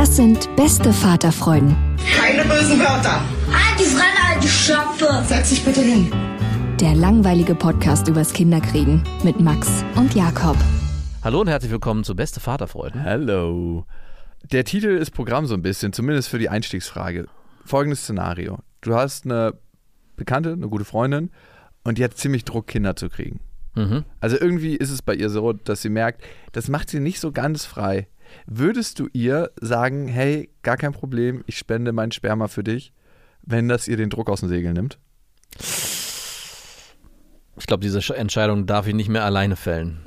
Das sind beste Vaterfreuden. Keine bösen Wörter. Die Fremde, alte Schöpfe. Setz dich bitte hin. Der langweilige Podcast übers Kinderkriegen mit Max und Jakob. Hallo und herzlich willkommen zu Beste Vaterfreuden. Hello. Der Titel ist Programm so ein bisschen, zumindest für die Einstiegsfrage. Folgendes Szenario. Du hast eine Bekannte, eine gute Freundin und die hat ziemlich Druck, Kinder zu kriegen. Mhm. Also irgendwie ist es bei ihr so, dass sie merkt, das macht sie nicht so ganz frei. Würdest du ihr sagen, hey, gar kein Problem, ich spende mein Sperma für dich, wenn das ihr den Druck aus dem Segel nimmt? Ich glaube, diese Sch- Entscheidung darf ich nicht mehr alleine fällen.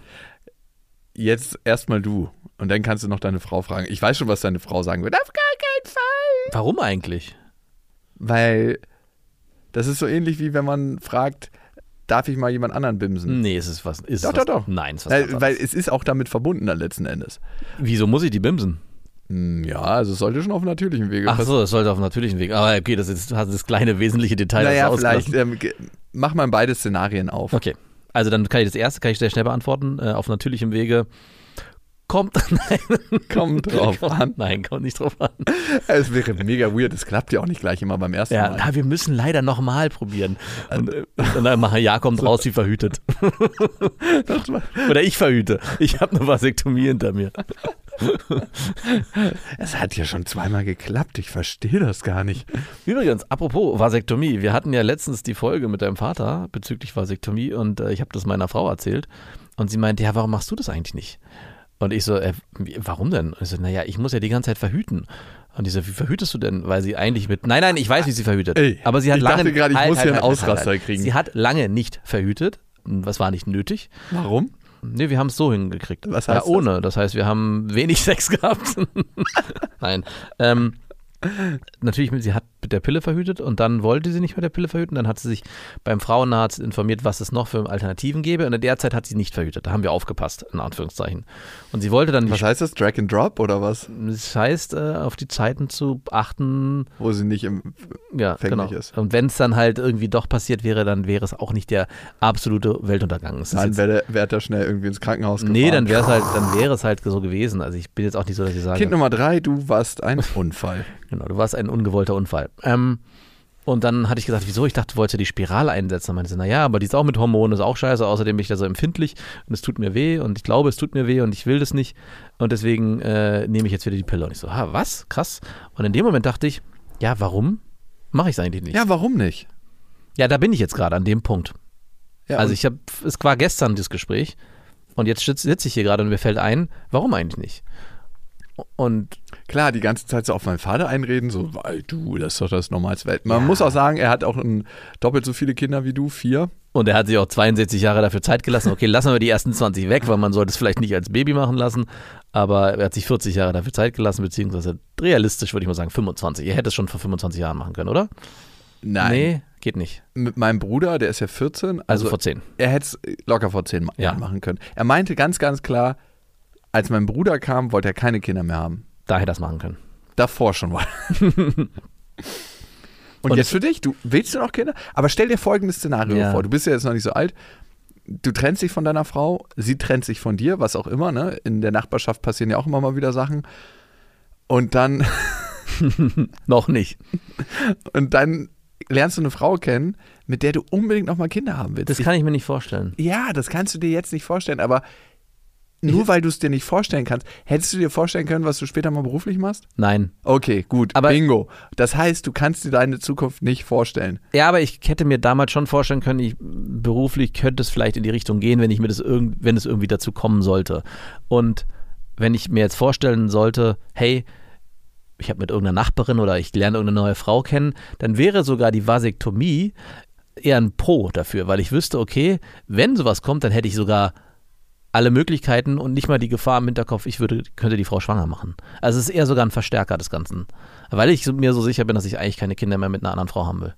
Jetzt erstmal du und dann kannst du noch deine Frau fragen. Ich weiß schon, was deine Frau sagen wird. Auf gar keinen Fall. Warum eigentlich? Weil das ist so ähnlich wie wenn man fragt, darf ich mal jemand anderen bimsen? Nee, es ist was. Ist Doch, was, doch, doch. Nein, es ist was Weil, ganz weil es ist auch damit verbunden dann letzten Endes. Wieso muss ich die bimsen? Hm, Ja, also es sollte schon auf natürlichem Wege Ach so, das sollte auf natürlichen Weg. Aber okay, das ist das, ist das kleine wesentliche Detail. Naja, du vielleicht ähm, mach mal beide Szenarien auf. Okay. Also dann kann ich das erste, kann ich sehr schnell beantworten. Äh, auf natürlichem Wege. Kommt, nein, Kommt drauf kommt, an. Nein, kommt nicht drauf an. Es wäre mega weird, es klappt ja auch nicht gleich immer beim ersten Ja, Mal. na, wir müssen leider nochmal probieren. Und, äh, und dann machen ja kommt raus wie verhütet. Oder ich verhüte. Ich habe eine Vasektomie hinter mir. Es hat ja schon zweimal geklappt, ich verstehe das gar nicht. Übrigens, apropos Vasektomie, wir hatten ja letztens die Folge mit deinem Vater bezüglich Vasektomie und äh, ich habe das meiner Frau erzählt und sie meinte, ja, warum machst du das eigentlich nicht? Und ich so, äh, warum denn? Und ich so, naja, ich muss ja die ganze Zeit verhüten. Und die so, wie verhütest du denn? Weil sie eigentlich mit, nein, nein, ich weiß, wie sie verhütet. Ey, aber sie hat ich lange, dachte gerade, ich Halt, muss halt, hier einen halt, halt, Ausraster halt. kriegen. Sie hat lange nicht verhütet. Was war nicht nötig? Warum? Nee, wir haben es so hingekriegt. Was ja, heißt das? ohne. Das? heißt, wir haben wenig Sex gehabt. Nein. Ähm, natürlich, sie hat mit der Pille verhütet und dann wollte sie nicht mit der Pille verhüten. Dann hat sie sich beim Frauenarzt informiert, was es noch für Alternativen gäbe. Und in der Zeit hat sie nicht verhütet. Da haben wir aufgepasst, in Anführungszeichen. Und sie wollte dann Was heißt das? Drag and Drop oder was? Das heißt, äh, auf die Zeiten zu achten, Wo sie nicht im. ja, genau. ist. Und wenn es dann halt irgendwie doch passiert wäre, dann wäre es auch nicht der absolute Weltuntergang. Es jetzt- wäre wär da schnell irgendwie ins Krankenhaus gefahren. Nee, dann wäre es halt, dann wäre es halt so gewesen. Also ich bin jetzt auch nicht so, dass ich sage, Kind Nummer drei, du warst ein Unfall. Genau, du warst ein ungewollter Unfall. Ähm, und dann hatte ich gesagt, wieso? Ich dachte, du wolltest ja die Spirale einsetzen. Dann meinte sie, naja, aber die ist auch mit Hormonen, ist auch scheiße. Außerdem bin ich da so empfindlich und es tut mir weh und ich glaube, es tut mir weh und ich will das nicht. Und deswegen äh, nehme ich jetzt wieder die Pille. Und ich so, ha, was? Krass. Und in dem Moment dachte ich, ja, warum mache ich es eigentlich nicht? Ja, warum nicht? Ja, da bin ich jetzt gerade an dem Punkt. Ja, also ich habe, es war gestern das Gespräch und jetzt sitze sitz ich hier gerade und mir fällt ein, warum eigentlich nicht? Und Klar, die ganze Zeit so auf meinen Vater einreden, so, weil du, das ist doch das Normalste Welt. Man Ja. muss auch sagen, er hat auch ein, doppelt so viele Kinder wie du, vier. Und er hat sich auch 62 Jahre dafür Zeit gelassen. Okay, lassen wir die ersten 20 weg, weil man sollte es vielleicht nicht als Baby machen lassen. Aber er hat sich 40 Jahre dafür Zeit gelassen, beziehungsweise realistisch würde ich mal sagen 25. Er hätte es schon vor 25 Jahren machen können, oder? Nein. Nee, geht nicht. Mit meinem Bruder, der ist ja 14, Also, also, vor 10. er hätte es locker vor zehn Ja. Jahren machen können. Er meinte ganz, ganz klar, als mein Bruder kam, wollte er keine Kinder mehr haben. Da hätte er es machen können. Davor schon mal. Und, Und jetzt für dich, du willst du noch Kinder? Aber stell dir folgendes Szenario Ja. vor. Du bist ja jetzt noch nicht so alt. Du trennst dich von deiner Frau, sie trennt sich von dir, was auch immer, ne? In der Nachbarschaft passieren ja auch immer mal wieder Sachen. Und dann, Noch nicht. und dann lernst du eine Frau kennen, mit der du unbedingt nochmal Kinder haben willst. Das kann ich mir nicht vorstellen. ja, das kannst du dir jetzt nicht vorstellen, aber nur weil du es dir nicht vorstellen kannst, hättest du dir vorstellen können, was du später mal beruflich machst? Nein. Okay, gut, Aber- bingo. Das heißt, du kannst dir deine Zukunft nicht vorstellen. Ja, aber ich hätte mir damals schon vorstellen können, ich, beruflich könnte es vielleicht in die Richtung gehen, wenn ich mir das irgend, wenn es irgendwie dazu kommen sollte. Und wenn ich mir jetzt vorstellen sollte, hey, ich habe mit irgendeiner Nachbarin oder ich lerne irgendeine neue Frau kennen, dann wäre sogar die Vasektomie eher ein Pro dafür, weil ich wüsste, okay, wenn sowas kommt, dann hätte ich sogar alle Möglichkeiten und nicht mal die Gefahr im Hinterkopf, ich würde, könnte die Frau schwanger machen. Also es ist eher sogar ein Verstärker des Ganzen. Weil ich mir so sicher bin, dass ich eigentlich keine Kinder mehr mit einer anderen Frau haben will.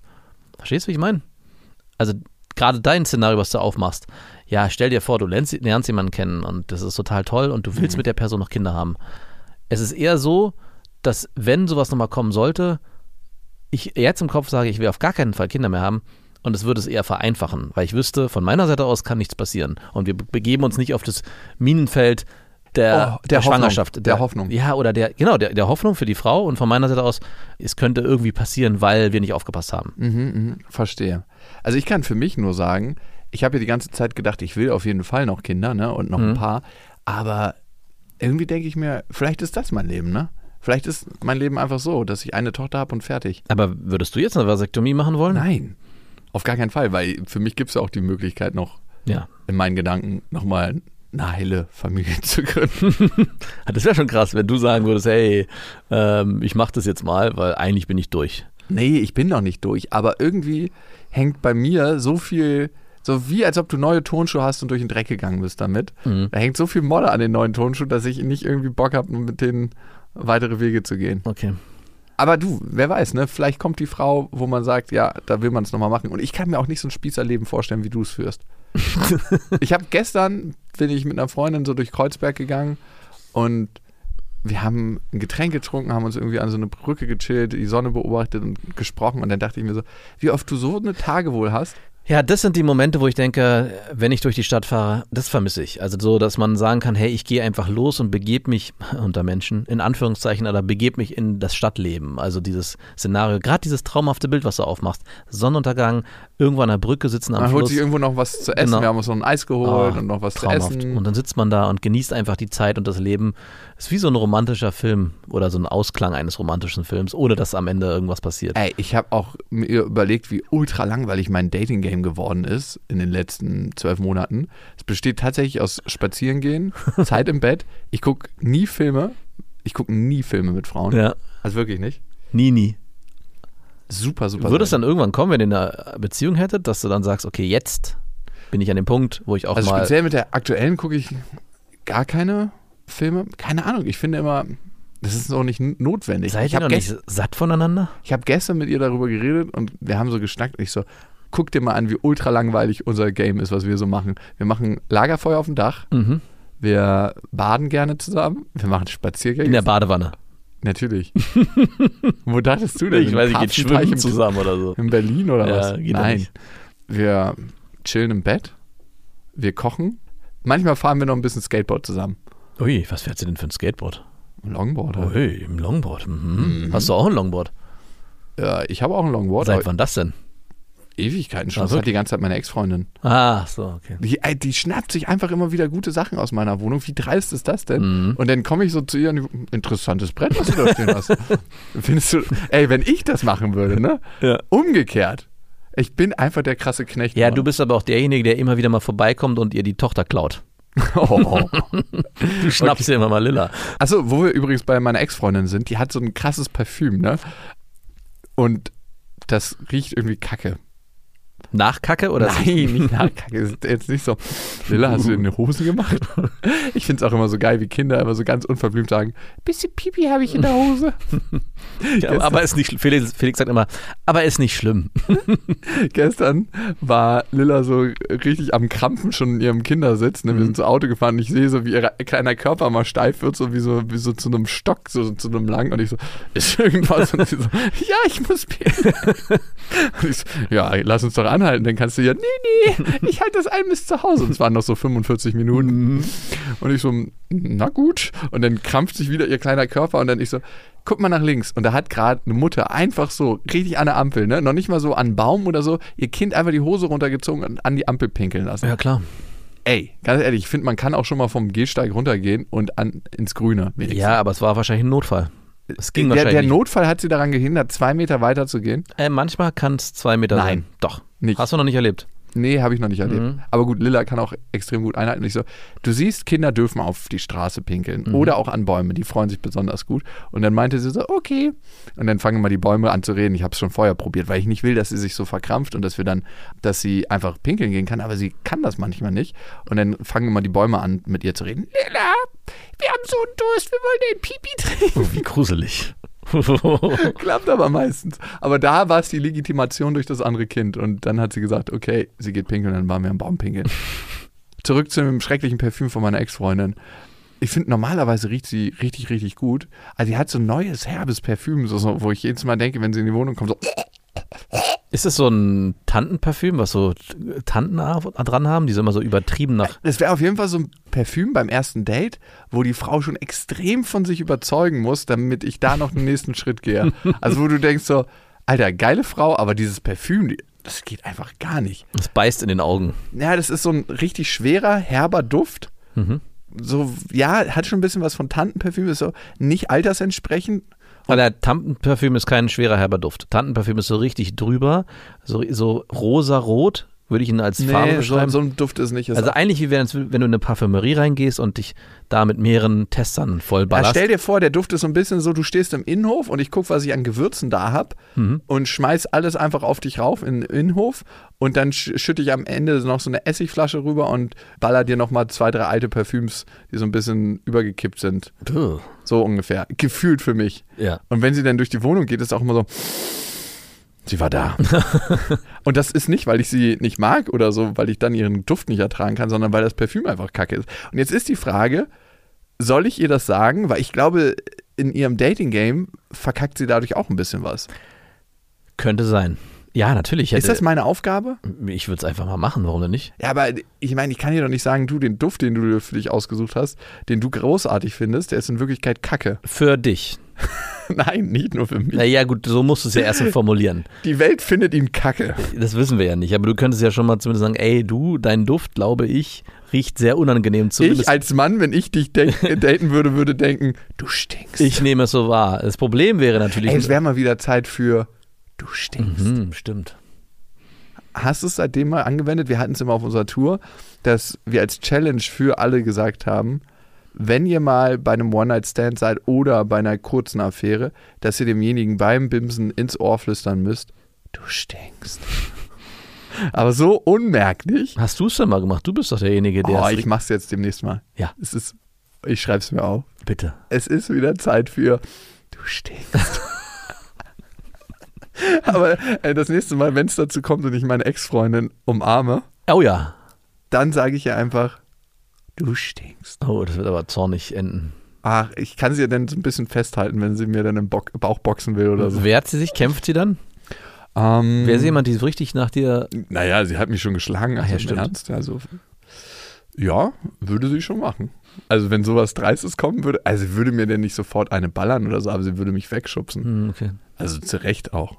Verstehst du, wie ich meine? Also gerade dein Szenario, was du aufmachst. Ja, stell dir vor, du lernst, lernst jemanden kennen und das ist total toll und du willst mit der Person noch Kinder haben. Es ist eher so, dass wenn sowas nochmal kommen sollte, ich jetzt im Kopf sage, ich will auf gar keinen Fall Kinder mehr haben und es würde es eher vereinfachen, weil ich wüsste, von meiner Seite aus kann nichts passieren und wir be- begeben uns nicht auf das Minenfeld der, Oh, der Hoffnung, Schwangerschaft. der Hoffnung. Ja, oder der, genau, der, der Hoffnung für die Frau und von meiner Seite aus, es könnte irgendwie passieren, weil wir nicht aufgepasst haben. Mhm, mhm, verstehe. Also ich kann für mich nur sagen, ich habe ja die ganze Zeit gedacht, ich will auf jeden Fall noch Kinder, ne, und noch ein Mhm. paar, aber irgendwie denke ich mir, vielleicht ist das mein Leben, ne? Vielleicht ist mein Leben einfach so, dass ich eine Tochter habe und fertig. Aber würdest du jetzt eine Vasektomie machen wollen? Nein, auf gar keinen Fall, weil für mich gibt es ja auch die Möglichkeit noch Ja. in meinen Gedanken nochmal eine heile Familie zu gründen. Das wäre schon krass, wenn du sagen würdest, hey, ähm, ich mach das jetzt mal, weil eigentlich bin ich durch. Nee, ich bin noch nicht durch, aber irgendwie hängt bei mir so viel, so wie als ob du neue Tonschuhe hast und durch den Dreck gegangen bist damit. Mhm. Da hängt so viel Molle an den neuen Tonschuhen, dass ich nicht irgendwie Bock habe, mit denen weitere Wege zu gehen. Okay. Aber du, wer weiß, ne? Vielleicht kommt die Frau, wo man sagt, ja, da will man es nochmal machen. Und ich kann mir auch nicht so ein Spießerleben vorstellen, wie du es führst. ich habe gestern, bin ich mit einer Freundin so durch Kreuzberg gegangen und wir haben ein Getränk getrunken, haben uns irgendwie an so eine Brücke gechillt, die Sonne beobachtet und gesprochen. Und dann dachte ich mir so, wie oft du so eine Tage wohl hast. Ja, das sind die Momente, wo ich denke, wenn ich durch die Stadt fahre, das vermisse ich. Also so, dass man sagen kann, hey, ich gehe einfach los und begebe mich unter Menschen, in Anführungszeichen, oder begebe mich in das Stadtleben. Also dieses Szenario, gerade dieses traumhafte Bild, was du aufmachst. Sonnenuntergang, irgendwo an der Brücke sitzen am Man holt Fluss. sich irgendwo noch was zu essen. Genau. Wir haben uns noch ein Eis geholt Ah, und noch was traumhaft. zu essen. Und dann sitzt man da und genießt einfach die Zeit und das Leben. Ist wie so ein romantischer Film oder so ein Ausklang eines romantischen Films, ohne dass am Ende irgendwas passiert. Ey, ich habe auch mir überlegt, wie ultra langweilig mein Dating-Game geworden ist in den letzten zwölf Monaten. Es besteht tatsächlich aus Spazierengehen, Zeit im Bett. Ich gucke nie Filme. Ich gucke nie Filme mit Frauen. Ja. Also wirklich nicht. Nie, nie. Super, super. Würde es dann irgendwann kommen, wenn ihr eine Beziehung hättet, dass du dann sagst, okay, jetzt bin ich an dem Punkt, wo ich auch Also mal. speziell mit der aktuellen gucke ich gar keine Filme. Keine Ahnung. Ich finde immer, das ist auch nicht notwendig. Seid ich ihr habe noch nicht satt voneinander? Ich habe gestern mit ihr darüber geredet und wir haben so geschnackt und ich so, guck dir mal an, wie ultra langweilig unser Game ist, was wir so machen. Wir machen Lagerfeuer auf dem Dach, Mhm. wir baden gerne zusammen, wir machen Spaziergänge. In der Badewanne. Natürlich. Wo dachtest du denn? Ich weiß, ich geht schwimmen im- zusammen oder so. In Berlin oder Ja, was? Nein. Wir chillen im Bett, wir kochen. Manchmal fahren wir noch ein bisschen Skateboard zusammen. Ui, was fährt sie denn für ein Skateboard? Ein Longboard. halt. Ui, im Longboard. Mhm. Hast du auch ein Longboard? Ja, ich habe auch ein Longboard. Seit wann das denn? Ewigkeiten schon. Ah, Das hat die ganze Zeit meine Ex-Freundin. Ah, so, okay. Die, die schnappt sich einfach immer wieder gute Sachen aus meiner Wohnung. Wie dreist ist das denn? Mhm. Und dann komme ich so zu ihr und interessantes Brett, was du da stehen hast. Findest du, ey, wenn ich das machen würde, ne? Ja. Umgekehrt. Ich bin einfach der krasse Knecht. Ja, Mann. du bist aber auch derjenige, der immer wieder mal vorbeikommt und ihr die Tochter klaut. Oh. Du schnappst dir immer mal Lilla. Achso, wo wir übrigens bei meiner Ex-Freundin sind, die hat so ein krasses Parfüm, ne? Und das riecht irgendwie kacke. Nach Kacke oder? Nein, nicht nach Kacke. Ist jetzt nicht so. Lilla, hast du dir eine Hose gemacht? Ich finde es auch immer so geil, wie Kinder immer so ganz unverblümt sagen: Bisschen Pipi habe ich in der Hose. Ja, aber ist nicht schlimm. Felix, Felix sagt immer, aber ist nicht schlimm. Gestern war Lilla so richtig am Krampfen schon in ihrem Kindersitz. Ne? Wir sind so Auto gefahren und ich sehe so, wie ihr kleiner Körper mal steif wird, so wie so, wie so zu einem Stock, so zu einem lang. Und ich so, ist irgendwas? Und sie so, ja, ich muss. Und ich so, ja, lass uns doch anhalten. Dann kannst du ja, nee, nee, ich halte das ein bis zu Hause. Und es waren noch so 45 Minuten. Und ich so, na gut. Und dann krampft sich wieder ihr kleiner Körper und dann ich so, guck mal nach links. Und da hat gerade eine Mutter einfach so, richtig an der Ampel, ne? Noch nicht mal so an einen Baum oder so, ihr Kind einfach die Hose runtergezogen und an die Ampel pinkeln lassen. Ja, klar. Ey, ganz ehrlich, ich finde, man kann auch schon mal vom Gehsteig runtergehen und an, ins Grüne. wenigstens. Ja, aber es war wahrscheinlich ein Notfall. Es ging der, wahrscheinlich der. Notfall hat sie daran gehindert, zwei Meter weiter zu gehen. Äh, manchmal kann es zwei Meter Nein. sein. Doch. Nicht. Hast du noch nicht erlebt? Nee, habe ich noch nicht erlebt. Mhm. Aber gut, Lilla kann auch extrem gut einhalten. Ich so, du siehst, Kinder dürfen auf die Straße pinkeln Mhm. oder auch an Bäume. Die freuen sich besonders gut. Und dann meinte sie so, okay. Und dann fangen mal die Bäume an zu reden. Ich habe es schon vorher probiert, weil ich nicht will, dass sie sich so verkrampft und dass wir dann, dass sie einfach pinkeln gehen kann. Aber sie kann das manchmal nicht. Und dann fangen mal die Bäume an, mit ihr zu reden. Lilla, wir haben so einen Durst, wir wollen den Pipi trinken. Oh, wie gruselig. Klappt aber meistens. Aber da war es die Legitimation durch das andere Kind. Und dann hat sie gesagt, okay, sie geht pinkeln, dann waren wir am Baum pinkeln. Zurück zu dem schrecklichen Parfüm von meiner Ex-Freundin. Ich finde, normalerweise riecht sie richtig, richtig gut. Also sie hat so ein neues, herbes Parfüm, so, so, wo ich jedes Mal denke, wenn sie in die Wohnung kommt, so, Ist es so ein Tantenparfüm, was so Tanten dran haben, die so immer so übertrieben nach. das wäre auf jeden Fall so ein Parfüm beim ersten Date, wo die Frau schon extrem von sich überzeugen muss, damit ich da noch den nächsten Schritt gehe. Also wo du denkst so, Alter, geile Frau, aber dieses Parfüm, das geht einfach gar nicht. Es beißt in den Augen. Ja, das ist so ein richtig schwerer, herber Duft. Mhm. So, ja, hat schon ein bisschen was von Tantenparfüm, ist so nicht altersentsprechend. Weil Tantenparfüm ist kein schwerer herber Duft. Tantenparfüm ist so richtig drüber, so, so rosa-rot, würde ich ihn als Farbe so, beschreiben. so ein Duft ist nicht. Ist also eigentlich wie wenn, wenn du in eine Parfümerie reingehst und dich da mit mehreren Testern voll ja, stell dir vor, der Duft ist so ein bisschen so, du stehst im Innenhof und ich gucke, was ich an Gewürzen da habe Mhm. und schmeiß alles einfach auf dich rauf in den Innenhof und dann sch schütte ich am Ende noch so eine Essigflasche rüber und baller dir nochmal zwei, drei alte Parfüms, die so ein bisschen übergekippt sind. Puh. So ungefähr. Gefühlt für mich. Ja. Und wenn sie dann durch die Wohnung geht, ist auch immer so, sie war da. und das ist nicht, weil ich sie nicht mag oder so, weil ich dann ihren Duft nicht ertragen kann, sondern weil das Parfüm einfach kacke ist. Und jetzt ist die Frage, soll ich ihr das sagen? Weil ich glaube, in ihrem Dating-Game verkackt sie dadurch auch ein bisschen was. Könnte sein. Ja, natürlich. ist hätte- das meine Aufgabe? ich würde es einfach mal machen, warum denn nicht? Ja, aber ich meine, ich kann dir doch nicht sagen, du, den Duft, den du für dich ausgesucht hast, den du großartig findest, der ist in Wirklichkeit kacke. Für dich. Nein, nicht nur für mich. Naja, gut, so musst du es ja erst formulieren. Die Welt findet ihn kacke. Das wissen wir ja nicht, aber du könntest ja schon mal zumindest sagen, ey, du, dein Duft, glaube ich, riecht sehr unangenehm. Zumindest Ich als Mann, wenn ich dich daten würde, würde denken, du stinkst. ich nehme es so wahr. Das Problem wäre natürlich. Ey, es wäre mal wieder Zeit für du stinkst. hm, stimmt. Hast du es seitdem mal angewendet? Wir hatten es immer auf unserer Tour, dass wir als Challenge für alle gesagt haben, wenn ihr mal bei einem One-Night-Stand seid oder bei einer kurzen Affäre, dass ihr demjenigen beim Bimsen ins Ohr flüstern müsst, du stinkst. Aber so unmerklich. Hast du es denn mal gemacht? Du bist doch derjenige, der. Oh, ich mach's jetzt demnächst mal. Ja. Es ist, ich schreib's mir auf. Bitte. es ist wieder Zeit für du stinkst. Aber äh, das nächste Mal, wenn es dazu kommt und ich meine Ex-Freundin umarme, Oh ja. dann sage ich ihr einfach, du stinkst. Oh, das wird aber zornig enden. Ach, ich kann sie ja dann so ein bisschen festhalten, wenn sie mir dann im Bock, Bauch boxen will oder so. Wehrt sie sich? Kämpft sie dann? Ähm, Wäre sie jemand, die so richtig nach dir. Naja, sie hat mich schon geschlagen, also ja, im stimmt. Ernst. Also, ja, würde sie schon machen. Also wenn sowas Dreistes kommen würde, also sie würde mir denn nicht sofort eine ballern oder so, aber sie würde mich wegschubsen. Hm, okay. Also zu Recht auch.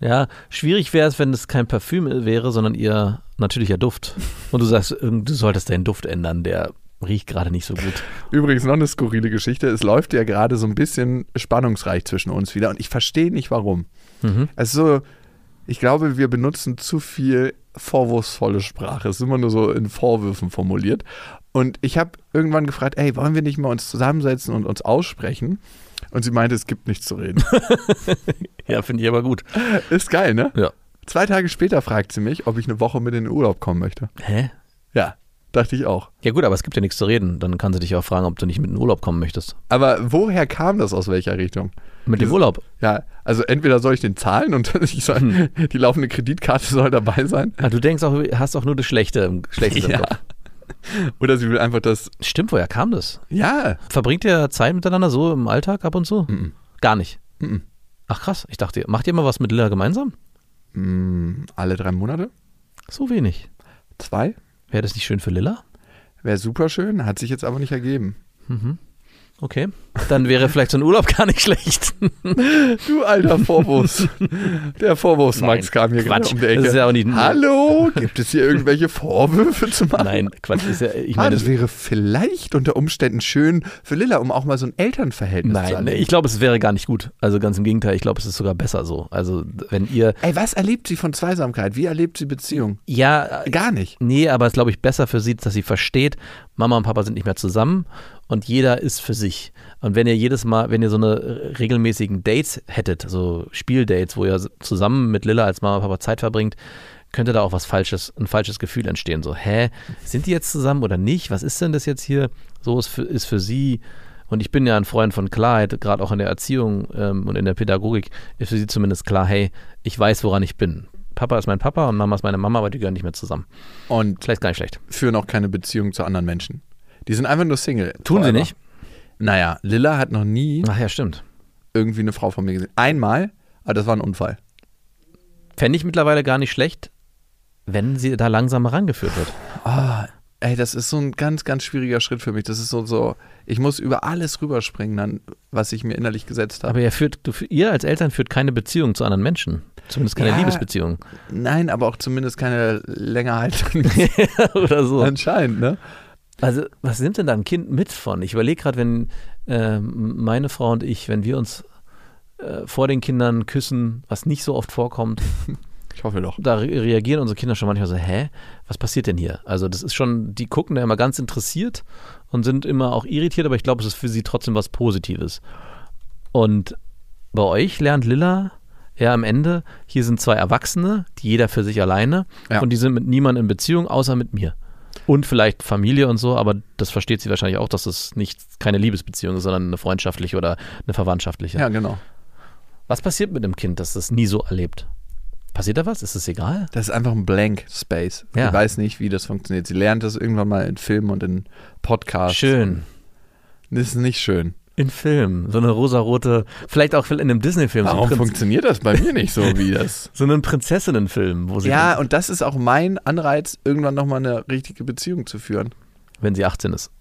Ja, schwierig wäre es, wenn es kein Parfüm wäre, sondern ihr natürlicher Duft. Und du sagst, irgend- du solltest deinen Duft ändern, der riecht gerade nicht so gut. Übrigens noch eine skurrile Geschichte. Es läuft ja gerade so ein bisschen spannungsreich zwischen uns wieder und ich verstehe nicht warum. Mhm. Also, ich glaube, wir benutzen zu viel vorwurfsvolle Sprache. Es ist immer nur so in Vorwürfen formuliert. Und ich habe irgendwann gefragt, ey, wollen wir nicht mal uns zusammensetzen und uns aussprechen? Und sie meinte, es gibt nichts zu reden. Ja, finde ich aber gut. Ist geil, ne? Ja. Zwei Tage später fragt sie mich, ob ich eine Woche mit in den Urlaub kommen möchte. Hä? Ja, dachte ich auch. Ja gut, aber es gibt ja nichts zu reden. Dann kann sie dich auch fragen, ob du nicht mit in den Urlaub kommen möchtest. Aber woher kam das aus welcher Richtung? Mit dem Urlaub. Ja, also entweder soll ich den zahlen und ich soll, Hm. die laufende Kreditkarte soll dabei sein. Ah, du denkst auch, hast auch nur das Schlechte im, Schlechte im Ja. Kopf. Oder sie will einfach das. Stimmt, woher kam das? Ja. Verbringt ihr Zeit miteinander so im Alltag ab und zu? Mhm. Gar nicht. Mhm. Ach krass, ich dachte, macht ihr mal was mit Lilla gemeinsam? Mm, alle drei Monate? So wenig. Zwei? Wäre das nicht schön für Lilla? Wäre super schön, hat sich jetzt aber nicht ergeben. Mhm. Okay. Dann wäre vielleicht so ein Urlaub gar nicht schlecht. Du alter Vorwurfs. Der Vorwurfs Max Nein, kam hier Quatsch. gerade um die Ecke. Das ist ja auch nicht- Hallo, gibt es hier irgendwelche Vorwürfe zu machen? Nein, Quatsch. Ist ja, ich meine, das wäre vielleicht unter Umständen schön für Lilla, um auch mal so ein Elternverhältnis zu nein, erleben. ich glaube, es wäre gar nicht gut. Also ganz im Gegenteil, ich glaube, es ist sogar besser so. Also wenn ihr, Ey, was erlebt sie von Zweisamkeit? Wie erlebt sie Beziehung? ja, Gar nicht. Nee, aber es ist, glaube ich, besser für sie, dass sie versteht, Mama und Papa sind nicht mehr zusammen und jeder ist für sich. Und wenn ihr jedes Mal, wenn ihr so eine regelmäßigen Dates hättet, so Spieldates, wo ihr zusammen mit Lilla als Mama und Papa Zeit verbringt, könnte da auch was Falsches, ein falsches Gefühl entstehen. So, hä, sind die jetzt zusammen oder nicht? Was ist denn das jetzt hier? So ist für, ist für sie, und ich bin ja ein Freund von Klarheit, gerade auch in der Erziehung ähm, und in der Pädagogik, ist für sie zumindest klar, hey, ich weiß, woran ich bin. Papa ist mein Papa und Mama ist meine Mama, aber die gehören nicht mehr zusammen. Und Vielleicht gar nicht schlecht. führen auch keine Beziehung zu anderen Menschen. Die sind einfach nur Single. Tun sie nicht? Naja, Lilla hat noch nie Ach ja, stimmt. irgendwie eine Frau von mir gesehen. Einmal, aber das war ein Unfall. Fände ich mittlerweile gar nicht schlecht, wenn sie da langsam herangeführt wird. Ah, ey, das ist so ein ganz, ganz schwieriger Schritt für mich. Das ist so, so, ich muss über alles rüberspringen, dann, was ich mir innerlich gesetzt habe. Aber ihr, führt, du, ihr als Eltern führt keine Beziehung zu anderen Menschen. Zumindest keine Ja. Liebesbeziehung. Nein, aber auch zumindest keine länger haltenden. Oder so. Anscheinend, ne? Also, was nimmt denn da ein Kind mit von? Ich überlege gerade, wenn ähm, meine Frau und ich, wenn wir uns äh, vor den Kindern küssen, was nicht so oft vorkommt, Ich hoffe doch. da re reagieren unsere Kinder schon manchmal so, hä, was passiert denn hier? Also das ist schon, die gucken da immer ganz interessiert und sind immer auch irritiert, aber ich glaube, es ist für sie trotzdem was Positives. Und bei euch lernt Lilla ja am Ende, hier sind zwei Erwachsene, die jeder für sich alleine Ja. und die sind mit niemandem in Beziehung, außer mit mir. Und vielleicht Familie und so, aber das versteht sie wahrscheinlich auch, dass es nicht keine Liebesbeziehung ist, sondern eine freundschaftliche oder eine verwandtschaftliche. Ja, genau. Was passiert mit dem Kind, das das nie so erlebt? Passiert da was? Ist es egal? Das ist einfach ein Blank Space. Ja. Sie weiß nicht, wie das funktioniert. Sie lernt das irgendwann mal in Filmen und in Podcasts. Schön. Das ist nicht schön. In Filmen. So eine rosarote, vielleicht auch in einem Disney-Film. So, Warum Prinz- funktioniert das bei mir nicht so, wie das? so einen Prinzessinnen-Film, wo sie, Ja, und das ist auch mein Anreiz, irgendwann nochmal eine richtige Beziehung zu führen. wenn sie 18 ist.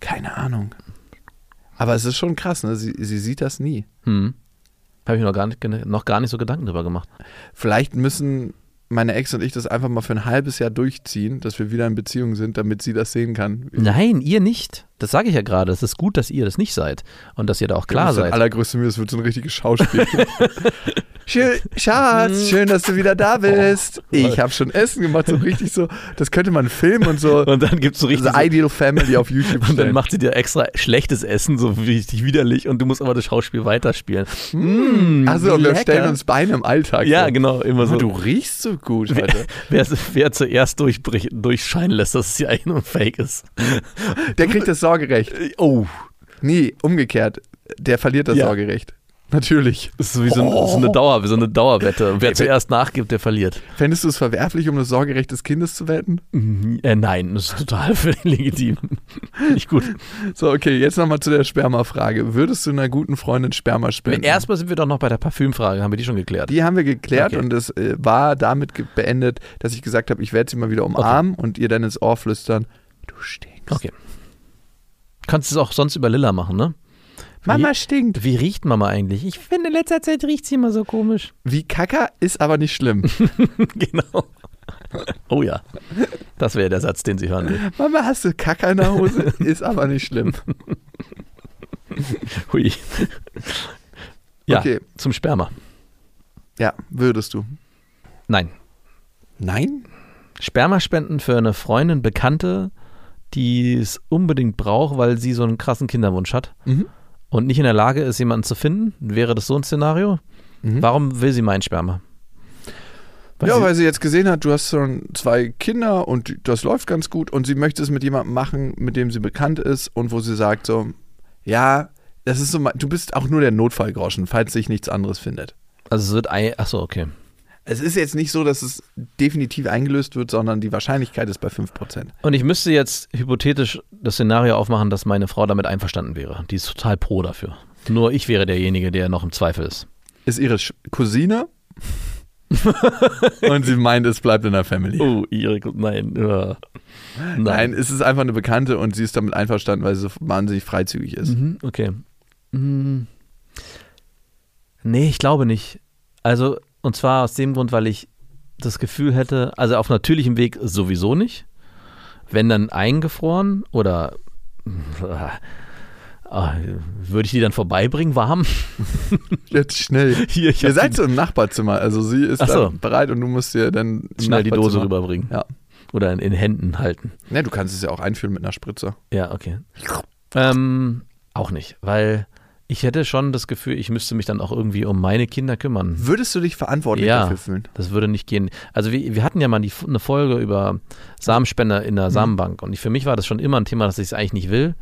Keine Ahnung. Aber es ist schon krass, ne? Sie, sie sieht das nie. Hm. Habe ich mir noch gar, nicht, noch gar nicht so Gedanken drüber gemacht. Vielleicht müssen meine Ex und ich das einfach mal für ein halbes Jahr durchziehen, dass wir wieder in Beziehung sind, damit sie das sehen kann. Nein, ihr nicht. Das sage ich ja gerade. Es ist gut, dass ihr das nicht seid. Und dass ihr da auch klar seid. allergrößte Mühe, das wird so ein richtiges Schauspiel. schön, Schatz, schön, dass du wieder da bist. Ich habe schon Essen gemacht, so richtig so. Das könnte man filmen und so. Und dann gibt es so richtig. The Ideal Family auf YouTube und dann stellen. macht sie dir extra schlechtes Essen, so richtig widerlich, und du musst aber das Schauspiel weiterspielen. Mm, Also, und wir stellen uns Beine im Alltag. Ja, vor. genau, immer so. Oh, du riechst so gut heute. Wer, wer zuerst durchscheinen lässt, dass es ja eigentlich nur ein Fake ist. Der kriegt das Sorgerecht. Oh, Nee, umgekehrt. Der verliert das Ja. Sorgerecht. Natürlich. das ist so wie so, ein, so eine Dauer, wie so eine Dauerwette. Und wer zuerst nachgibt, der verliert. Fändest du es verwerflich, um das Sorgerecht des Kindes zu wetten? Äh, nein, das ist total völlig legitim. Nicht gut. So, okay, jetzt nochmal zu der Spermafrage. Würdest du einer guten Freundin Sperma spenden? Erstmal sind wir doch noch bei der Parfümfrage, haben wir die schon geklärt? Die haben wir geklärt Okay. und es äh, war damit beendet, dass ich gesagt habe, ich werde sie mal wieder umarmen und ihr dann ins Ohr flüstern, du stinkst. Okay. Kannst es auch sonst über Lilla machen, ne? Mama stinkt. Wie riecht Mama eigentlich? Ich finde, in letzter Zeit riecht sie immer so komisch. Wie Kacker ist aber nicht schlimm. genau. Oh ja. Das wäre der Satz, den sie hören will. Mama, hast du Kacker in der Hose? Ist aber nicht schlimm. Hui. Ja, Okay. zum Sperma. Ja, würdest du. Nein. Nein? Spermaspenden für eine Freundin, Bekannte, die es unbedingt braucht, weil sie so einen krassen Kinderwunsch hat Mhm. und nicht in der Lage ist, jemanden zu finden. Wäre das so ein Szenario? Mhm. Warum will sie mein Sperma? Weil ja, sie, weil sie jetzt gesehen hat, du hast schon zwei Kinder und das läuft ganz gut und sie möchte es mit jemandem machen, mit dem sie bekannt ist und wo sie sagt so, ja, das ist so, du bist auch nur der Notfallgroschen, falls sich nichts anderes findet. also es wird, ei- ach so, okay. Es ist jetzt nicht so, dass es definitiv eingelöst wird, sondern die Wahrscheinlichkeit ist bei 5%. Und ich müsste jetzt hypothetisch das Szenario aufmachen, dass meine Frau damit einverstanden wäre. Die ist total pro dafür. Nur ich wäre derjenige, der noch im Zweifel ist. Ist ihre Sch Cousine und sie meint, es bleibt in der Family. Oh, ihre, nein. ja. Nein, es ist einfach eine Bekannte und sie ist damit einverstanden, weil sie so wahnsinnig freizügig ist. Mhm, okay. Mhm. Nee, ich glaube nicht. Also, und zwar aus dem Grund, weil ich das Gefühl hätte, also auf natürlichem Weg sowieso nicht. Wenn dann eingefroren oder äh, würde ich die dann vorbeibringen, warm? Jetzt schnell. Hier, Ihr seid so im Nachbarzimmer, also sie ist so. bereit und du musst dir dann Schnell die Dose rüberbringen. Ja. Oder in, in Händen halten. ja, du kannst es ja auch einführen mit einer Spritze. Ja, okay. Ähm, auch nicht, weil ich hätte schon das Gefühl, ich müsste mich dann auch irgendwie um meine Kinder kümmern. Würdest du dich verantwortlich Ja. dafür fühlen? Das würde nicht gehen. Also wir, wir hatten ja mal die, eine Folge über Samenspender in der Samenbank und ich, für mich war das schon immer ein Thema, dass ich es eigentlich nicht will,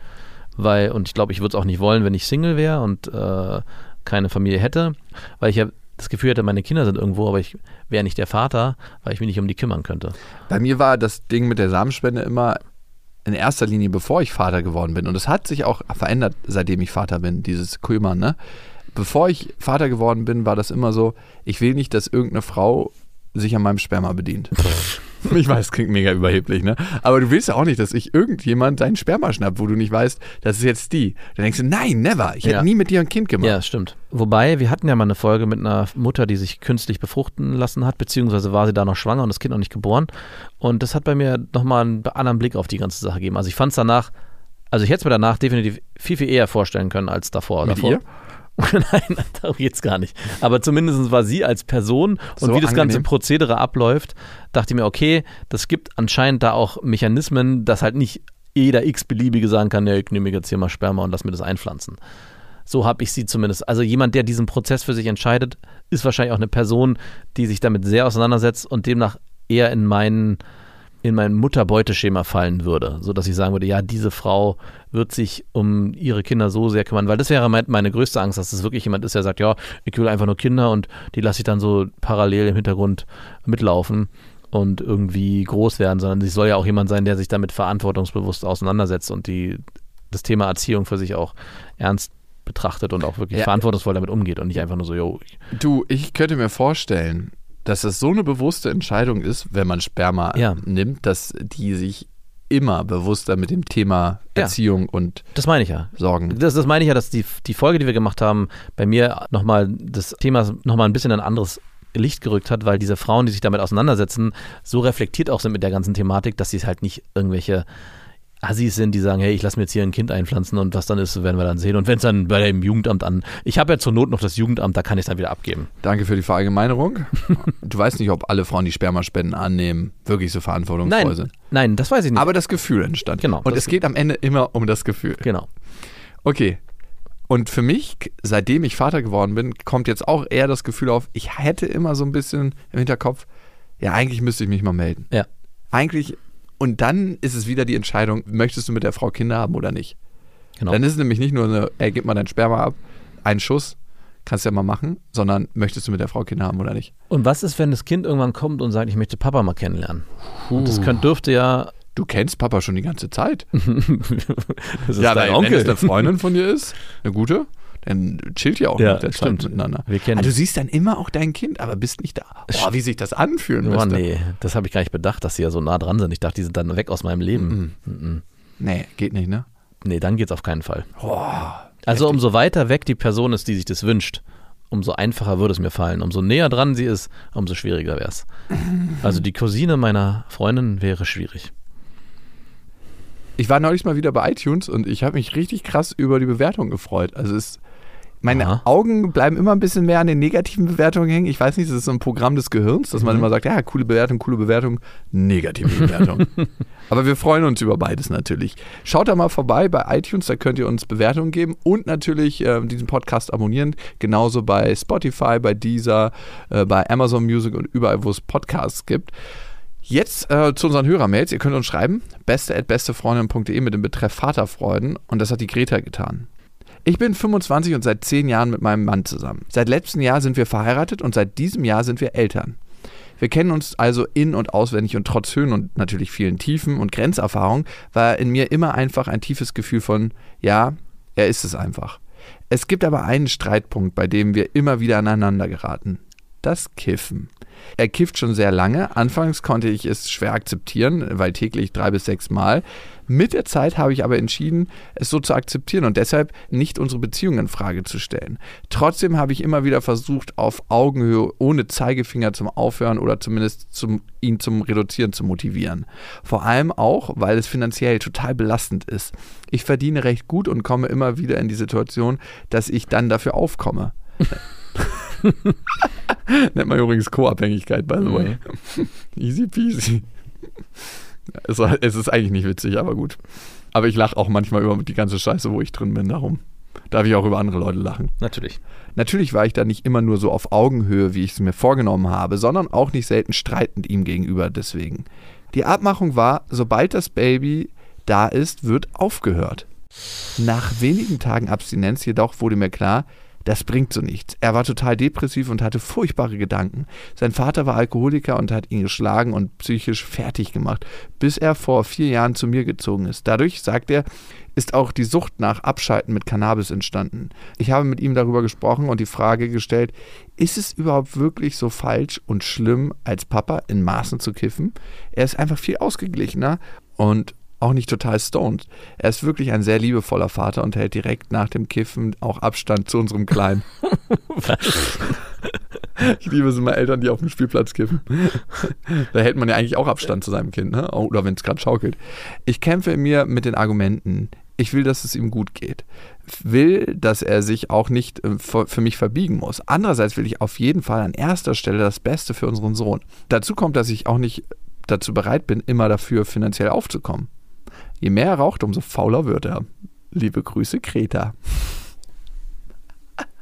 weil und ich glaube, ich würde es auch nicht wollen, wenn ich Single wäre und äh, keine Familie hätte, weil ich ja das Gefühl hätte, meine Kinder sind irgendwo, aber ich wäre nicht der Vater, weil ich mich nicht um die kümmern könnte. Bei mir war das Ding mit der Samenspende immer in erster Linie, bevor ich Vater geworden bin. Und es hat sich auch verändert, seitdem ich Vater bin, dieses Kümmern, ne? Bevor ich Vater geworden bin, war das immer so, ich will nicht, dass irgendeine Frau sich an meinem Sperma bedient. Ich weiß, klingt mega überheblich, ne? Aber du willst ja auch nicht, dass ich irgendjemand deinen Sperma schnappt, wo du nicht weißt, das ist jetzt die. Dann denkst du, nein, never. Ich hätte Ja. nie mit dir ein Kind gemacht. Ja, stimmt. Wobei, wir hatten ja mal eine Folge mit einer Mutter, die sich künstlich befruchten lassen hat, beziehungsweise war sie da noch schwanger und das Kind noch nicht geboren. Und das hat bei mir nochmal einen anderen Blick auf die ganze Sache gegeben. Also ich fand es danach, also ich hätte es mir danach definitiv viel, viel eher vorstellen können als davor. Mit davor. ihr? Nein, darum geht's gar nicht. Aber zumindest war sie als Person und So wie das ganze angenehm. Prozedere abläuft, dachte ich mir, okay, das gibt anscheinend da auch Mechanismen, dass halt nicht jeder x-beliebige sagen kann, ja, ich nehme jetzt hier mal Sperma und lass mir das einpflanzen. So habe ich sie zumindest. Also jemand, der diesen Prozess für sich entscheidet, ist wahrscheinlich auch eine Person, die sich damit sehr auseinandersetzt und demnach eher in meinen in mein Mutter-Beuteschema fallen würde, so dass ich sagen würde, ja, diese Frau wird sich um ihre Kinder so sehr kümmern, weil das wäre mein, meine größte Angst, dass es wirklich jemand ist, der sagt, ja, ich will einfach nur Kinder und die lasse ich dann so parallel im Hintergrund mitlaufen und irgendwie groß werden, sondern sie soll ja auch jemand sein, der sich damit verantwortungsbewusst auseinandersetzt und die das Thema Erziehung für sich auch ernst betrachtet und auch wirklich Ja. verantwortungsvoll damit umgeht und nicht einfach nur so, yo, Du, ich könnte mir vorstellen, dass es so eine bewusste Entscheidung ist, wenn man Sperma Ja. nimmt, dass die sich immer bewusster mit dem Thema Ja. Erziehung und das meine ich ja. Sorgen. Das, das meine ich ja, dass die, die Folge, die wir gemacht haben, bei mir nochmal das Thema nochmal ein bisschen in ein anderes Licht gerückt hat, weil diese Frauen, die sich damit auseinandersetzen, so reflektiert auch sind mit der ganzen Thematik, dass sie es halt nicht irgendwelche Assis sind, die sagen, hey, ich lasse mir jetzt hier ein Kind einpflanzen und was dann ist, werden wir dann sehen. Und wenn es dann bei dem Jugendamt an, ich habe ja zur Not noch das Jugendamt, da kann ich es dann wieder abgeben. Danke für die Verallgemeinerung. du weißt nicht, ob alle Frauen, die Spermaspenden annehmen, wirklich so verantwortungsvoll Nein, sind. nein, das weiß ich nicht. Aber das Gefühl entstand. Genau, Und es geht am Ende immer um das Gefühl. genau. Okay. Und für mich, seitdem ich Vater geworden bin, kommt jetzt auch eher das Gefühl auf, ich hätte immer so ein bisschen im Hinterkopf, ja, eigentlich müsste ich mich mal melden. Ja. Eigentlich, und dann ist es wieder die Entscheidung, möchtest du mit der Frau Kinder haben oder nicht? Genau. Dann ist es nämlich nicht nur eine, ey, gib mal dein Sperma ab, ein Schuss, kannst du ja mal machen, sondern möchtest du mit der Frau Kinder haben oder nicht? Und was ist, wenn das Kind irgendwann kommt und sagt, ich möchte Papa mal kennenlernen? Und das könnte, dürfte ja. Du kennst Papa schon die ganze Zeit. das ist ja, dein weil, Onkel. wenn es eine Freundin von dir ist, eine gute, dann chillt ihr auch Ja, mit der stimmt. Zeit miteinander. Wir kennen- Ah, du siehst dann immer auch dein Kind, aber bist nicht da. Boah, wie sich das anfühlen Oh, müsste. nee, das habe ich gar nicht bedacht, dass sie ja so nah dran sind. Ich dachte, die sind dann weg aus meinem Leben. Mhm. Nee, geht nicht, ne? Nee, dann geht's auf keinen Fall. Boah. Also umso weiter weg die Person ist, die sich das wünscht, umso einfacher würde es mir fallen. Umso näher dran sie ist, umso schwieriger wäre es. Also die Cousine meiner Freundin wäre schwierig. Ich war neulich mal wieder bei iTunes und ich habe mich richtig krass über die Bewertung gefreut. Also es meine Aha. Augen bleiben immer ein bisschen mehr an den negativen Bewertungen hängen. Ich weiß nicht, das ist so ein Programm des Gehirns, dass man Mhm. immer sagt, ja, coole Bewertung, coole Bewertung, negative Bewertung. Aber wir freuen uns über beides natürlich. Schaut da mal vorbei bei iTunes, da könnt ihr uns Bewertungen geben und natürlich äh, diesen Podcast abonnieren. Genauso bei Spotify, bei Deezer, äh, bei Amazon Music und überall, wo es Podcasts gibt. Jetzt äh, zu unseren Hörermails. Ihr könnt uns schreiben, beste.bestefreundin.de mit dem Betreff Vaterfreuden. Und das hat die Greta getan. Ich bin 25 und seit 10 Jahren mit meinem Mann zusammen. Seit letztem Jahr sind wir verheiratet und seit diesem Jahr sind wir Eltern. Wir kennen uns also in- und auswendig und trotz Höhen und natürlich vielen Tiefen und Grenzerfahrungen war in mir immer einfach ein tiefes Gefühl von, ja, er ist es einfach. Es gibt aber einen Streitpunkt, bei dem wir immer wieder aneinander geraten. das Kiffen. Er kifft schon sehr lange. Anfangs konnte ich es schwer akzeptieren, weil täglich drei bis sechs Mal. Mit der Zeit habe ich aber entschieden, es so zu akzeptieren und deshalb nicht unsere Beziehung in Frage zu stellen. Trotzdem habe ich immer wieder versucht, auf Augenhöhe ohne Zeigefinger zum Aufhören oder zumindest zum, ihn zum Reduzieren zu motivieren. Vor allem auch, weil es finanziell total belastend ist. Ich verdiene recht gut und komme immer wieder in die Situation, dass ich dann dafür aufkomme. Nennt man übrigens Co-Abhängigkeit, by the way. Easy peasy. Es, es ist eigentlich nicht witzig, aber gut. Aber ich lache auch manchmal über die ganze Scheiße, wo ich drin bin, darum. Darf ich auch über andere Leute lachen. Natürlich. Natürlich war ich da nicht immer nur so auf Augenhöhe, wie ich es mir vorgenommen habe, sondern auch nicht selten streitend ihm gegenüber deswegen. Die Abmachung war, sobald das Baby da ist, wird aufgehört. Nach wenigen Tagen Abstinenz jedoch wurde mir klar, das bringt so nichts. Er war total depressiv und hatte furchtbare Gedanken. Sein Vater war Alkoholiker und hat ihn geschlagen und psychisch fertig gemacht, bis er vor vier Jahren zu mir gezogen ist. Dadurch, sagt er, ist auch die Sucht nach Abschalten mit Cannabis entstanden. Ich habe mit ihm darüber gesprochen und die Frage gestellt, ist es überhaupt wirklich so falsch und schlimm, als Papa in Maßen zu kiffen? Er ist einfach viel ausgeglichener und auch nicht total stoned. Er ist wirklich ein sehr liebevoller Vater und hält direkt nach dem Kiffen auch Abstand zu unserem Kleinen. ich liebe es immer Eltern, die auf dem Spielplatz kiffen. da hält man ja eigentlich auch Abstand zu seinem Kind, ne? oder wenn es gerade schaukelt. Ich kämpfe in mir mit den Argumenten. Ich will, dass es ihm gut geht. Will, dass er sich auch nicht äh, für mich verbiegen muss. Andererseits will ich auf jeden Fall an erster Stelle das Beste für unseren Sohn. Dazu kommt, dass ich auch nicht dazu bereit bin, immer dafür finanziell aufzukommen. Je mehr er raucht, umso fauler wird er. Liebe Grüße, Greta.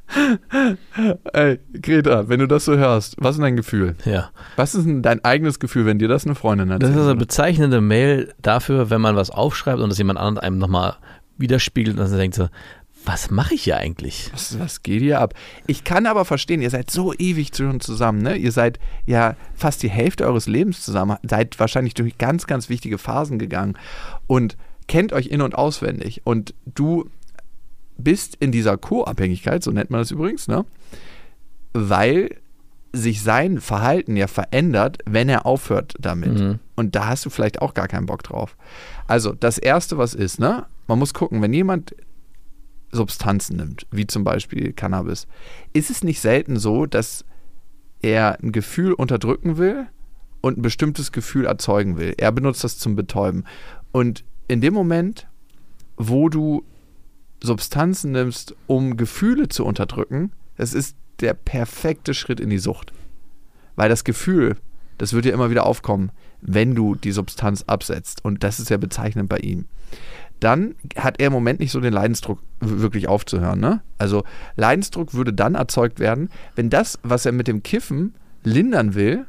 Ey, Greta, wenn du das so hörst, was ist dein Gefühl? Ja. Was ist denn dein eigenes Gefühl, wenn dir das eine Freundin Das erzählt? ist eine bezeichnende Mail dafür, wenn man was aufschreibt und das jemand anderes einem nochmal widerspiegelt und dann denkt so, was mache ich hier eigentlich? was, was geht hier ab? Ich kann aber verstehen, ihr seid so ewig schon zusammen, ne? Ihr seid ja fast die Hälfte eures Lebens zusammen, seid wahrscheinlich durch ganz, ganz wichtige Phasen gegangen und kennt euch in- und auswendig. Und du bist in dieser Co-Abhängigkeit, so nennt man das übrigens, ne? Weil sich sein Verhalten ja verändert, wenn er aufhört damit. Mhm. Und da hast du vielleicht auch gar keinen Bock drauf. Also, das Erste, was ist, ne? Man muss gucken, wenn jemand Substanzen nimmt, wie zum Beispiel Cannabis, ist es nicht selten so, dass er ein Gefühl unterdrücken will und ein bestimmtes Gefühl erzeugen will. Er benutzt das zum Betäuben. Und in dem Moment, wo du Substanzen nimmst, um Gefühle zu unterdrücken, das ist der perfekte Schritt in die Sucht. Weil das Gefühl, das wird ja immer wieder aufkommen, wenn du die Substanz absetzt. Und das ist ja bezeichnend bei ihm. Dann hat er im Moment nicht so den Leidensdruck, wirklich aufzuhören. Ne? Also Leidensdruck würde dann erzeugt werden, wenn das, was er mit dem Kiffen lindern will,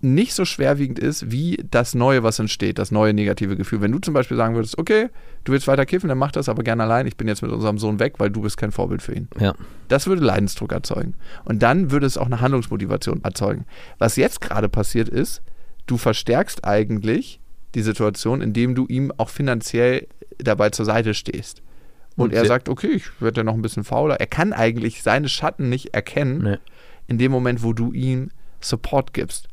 nicht so schwerwiegend ist wie das Neue, was entsteht, das neue negative Gefühl. Wenn du zum Beispiel sagen würdest, okay, du willst weiter kiffen, dann mach das aber gerne allein, ich bin jetzt mit unserem Sohn weg, weil du bist kein Vorbild für ihn. Ja. Das würde Leidensdruck erzeugen. Und dann würde es auch eine Handlungsmotivation erzeugen. Was jetzt gerade passiert ist, du verstärkst eigentlich die Situation, indem du ihm auch finanziell dabei zur Seite stehst. Und, Und er sagt, okay, ich werde ja noch ein bisschen fauler. Er kann eigentlich seine Schatten nicht erkennen, Nee. in dem Moment, wo du ihm Support gibst.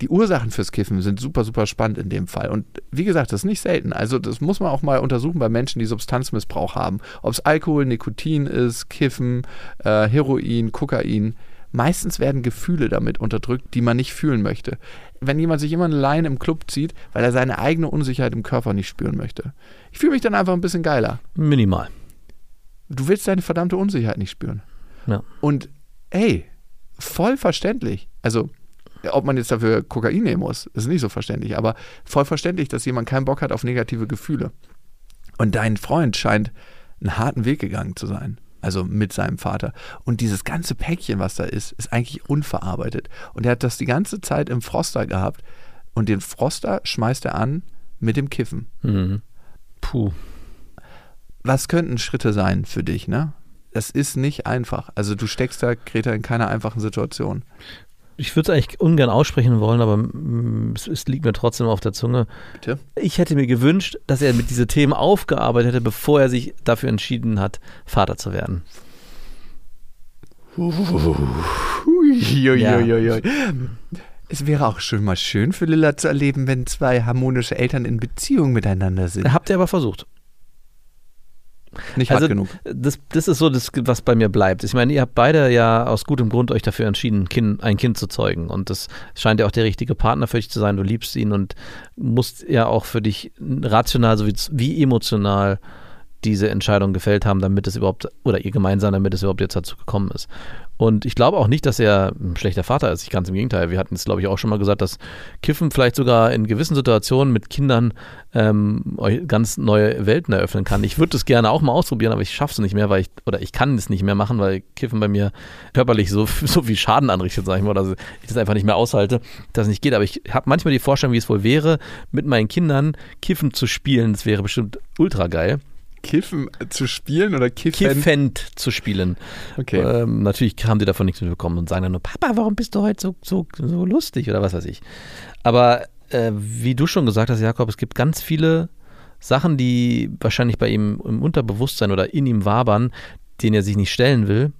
Die Ursachen fürs Kiffen sind super, super spannend in dem Fall. Und wie gesagt, das ist nicht selten. Also das muss man auch mal untersuchen bei Menschen, die Substanzmissbrauch haben. Ob es Alkohol, Nikotin ist, Kiffen, äh, Heroin, Kokain. Meistens werden Gefühle damit unterdrückt, die man nicht fühlen möchte. Wenn jemand sich immer allein im Club zieht, weil er seine eigene Unsicherheit im Körper nicht spüren möchte. Ich fühle mich dann einfach ein bisschen geiler. Minimal. Du willst deine verdammte Unsicherheit nicht spüren. Ja. Und hey, voll verständlich. Also, ob man jetzt dafür Kokain nehmen muss, ist nicht so verständlich, aber voll verständlich, dass jemand keinen Bock hat auf negative Gefühle. Und dein Freund scheint einen harten Weg gegangen zu sein. Also mit seinem Vater. Und dieses ganze Päckchen, was da ist, ist eigentlich unverarbeitet. Und er hat das die ganze Zeit im Froster gehabt. Und den Froster schmeißt er an mit dem Kiffen. Mhm. Puh. was könnten Schritte sein für dich, ne? Das ist nicht einfach. Also du steckst da, Greta, in keiner einfachen Situation. Ich würde es eigentlich ungern aussprechen wollen, aber es, es liegt mir trotzdem auf der Zunge. Bitte? Ich hätte mir gewünscht, dass er mit diese Themen aufgearbeitet hätte, bevor er sich dafür entschieden hat, Vater zu werden. Uiuiuiui. Es wäre auch schon mal schön für Lilla zu erleben, wenn zwei harmonische Eltern in Beziehung miteinander sind. Habt ihr aber versucht. Nicht Also hart genug. das, das ist so das, was bei mir bleibt. Ich meine, ihr habt beide ja aus gutem Grund euch dafür entschieden, ein kind, ein kind zu zeugen. Und das scheint ja auch der richtige Partner für dich zu sein. Du liebst ihn und musst ja auch für dich rational sowie wie emotional diese Entscheidung gefällt haben, damit es überhaupt, oder ihr gemeinsam, damit es überhaupt jetzt dazu gekommen ist. Und ich glaube auch nicht, dass er ein schlechter Vater ist. Ganz im Gegenteil. Wir hatten es, glaube ich, auch schon mal gesagt, dass Kiffen vielleicht sogar in gewissen Situationen mit Kindern ähm, ganz neue Welten eröffnen kann. Ich würde das gerne auch mal ausprobieren, aber ich schaffe es nicht mehr, weil ich, oder ich kann es nicht mehr machen, weil Kiffen bei mir körperlich so, so viel Schaden anrichtet, sag ich mal, oder ich das einfach nicht mehr aushalte, dass es nicht geht. Aber ich habe manchmal die Vorstellung, wie es wohl wäre, mit meinen Kindern Kiffen zu spielen. Das wäre bestimmt ultra geil. Kiffen zu spielen oder Kiffen? Kiffend zu spielen. Okay. Ähm, natürlich haben die davon nichts mitbekommen und sagen dann nur, Papa, warum bist du heute so, so, so lustig oder was weiß ich. Aber äh, wie du schon gesagt hast, Jakob, es gibt ganz viele Sachen, die wahrscheinlich bei ihm im Unterbewusstsein oder in ihm wabern, denen er sich nicht stellen will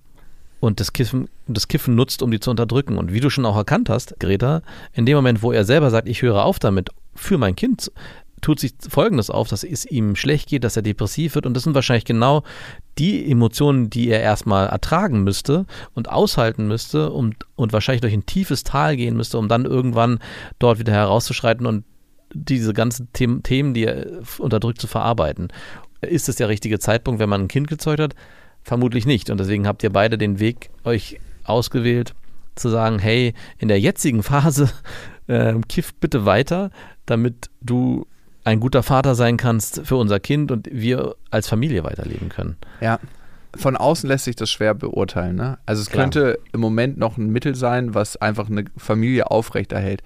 und das Kiffen, das Kiffen nutzt, um die zu unterdrücken. Und wie du schon auch erkannt hast, Greta, in dem Moment, wo er selber sagt, ich höre auf damit, für mein Kind tut sich Folgendes auf, dass es ihm schlecht geht, dass er depressiv wird. Und das sind wahrscheinlich genau die Emotionen, die er erstmal ertragen müsste und aushalten müsste und, und wahrscheinlich durch ein tiefes Tal gehen müsste, um dann irgendwann dort wieder herauszuschreiten und diese ganzen Themen, Themen, die er unterdrückt, zu verarbeiten. Ist es der richtige Zeitpunkt, wenn man ein Kind gezeugt hat? Vermutlich nicht. Und deswegen habt ihr beide den Weg euch ausgewählt, zu sagen, hey, in der jetzigen Phase äh, kiff bitte weiter, damit du ein guter Vater sein kannst für unser Kind und wir als Familie weiterleben können. Ja. Von außen lässt sich das schwer beurteilen. Ne? Also es Klar. könnte im Moment noch ein Mittel sein, was einfach eine Familie aufrechterhält.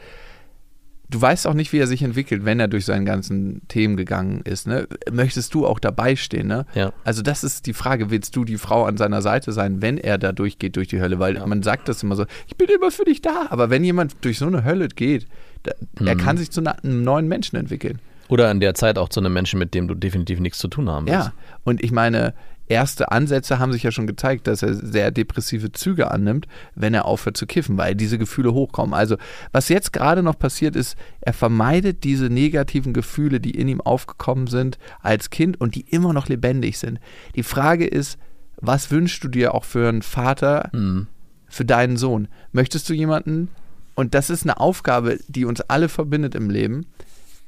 Du weißt auch nicht, wie er sich entwickelt, wenn er durch seinen ganzen Themen gegangen ist. Ne? Möchtest du auch dabei stehen? Ne? Ja. Also das ist die Frage, willst du die Frau an seiner Seite sein, wenn er da durchgeht durch die Hölle? Weil Ja. man sagt das immer so, ich bin immer für dich da. Aber wenn jemand durch so eine Hölle geht, da, er Mhm. kann sich zu einem neuen Menschen entwickeln. Oder in der Zeit auch zu einem Menschen, mit dem du definitiv nichts zu tun haben willst. Ja, und ich meine, erste Ansätze haben sich ja schon gezeigt, dass er sehr depressive Züge annimmt, wenn er aufhört zu kiffen, weil diese Gefühle hochkommen. Also, was jetzt gerade noch passiert ist, er vermeidet diese negativen Gefühle, die in ihm aufgekommen sind als Kind und die immer noch lebendig sind. Die Frage ist, was wünschst du dir auch für einen Vater, Mhm. für deinen Sohn? Möchtest du jemanden, und das ist eine Aufgabe, die uns alle verbindet im Leben,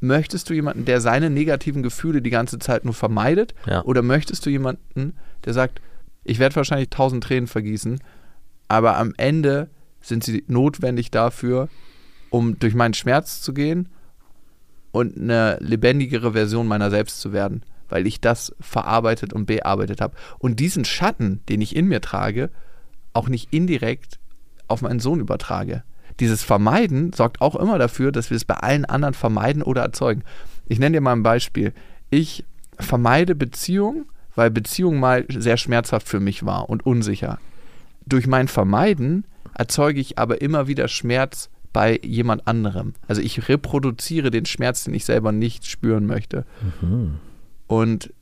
möchtest du jemanden, der seine negativen Gefühle die ganze Zeit nur vermeidet? Ja. Oder möchtest du jemanden, der sagt, ich werde wahrscheinlich tausend Tränen vergießen, aber am Ende sind sie notwendig dafür, um durch meinen Schmerz zu gehen und eine lebendigere Version meiner selbst zu werden, weil ich das verarbeitet und bearbeitet habe. Und diesen Schatten, den ich in mir trage, auch nicht indirekt auf meinen Sohn übertrage. Dieses Vermeiden sorgt auch immer dafür, dass wir es bei allen anderen vermeiden oder erzeugen. Ich nenne dir mal ein Beispiel. Ich vermeide Beziehung, weil Beziehung mal sehr schmerzhaft für mich war und unsicher. Durch mein Vermeiden erzeuge ich aber immer wieder Schmerz bei jemand anderem. Also ich reproduziere den Schmerz, den ich selber nicht spüren möchte. Und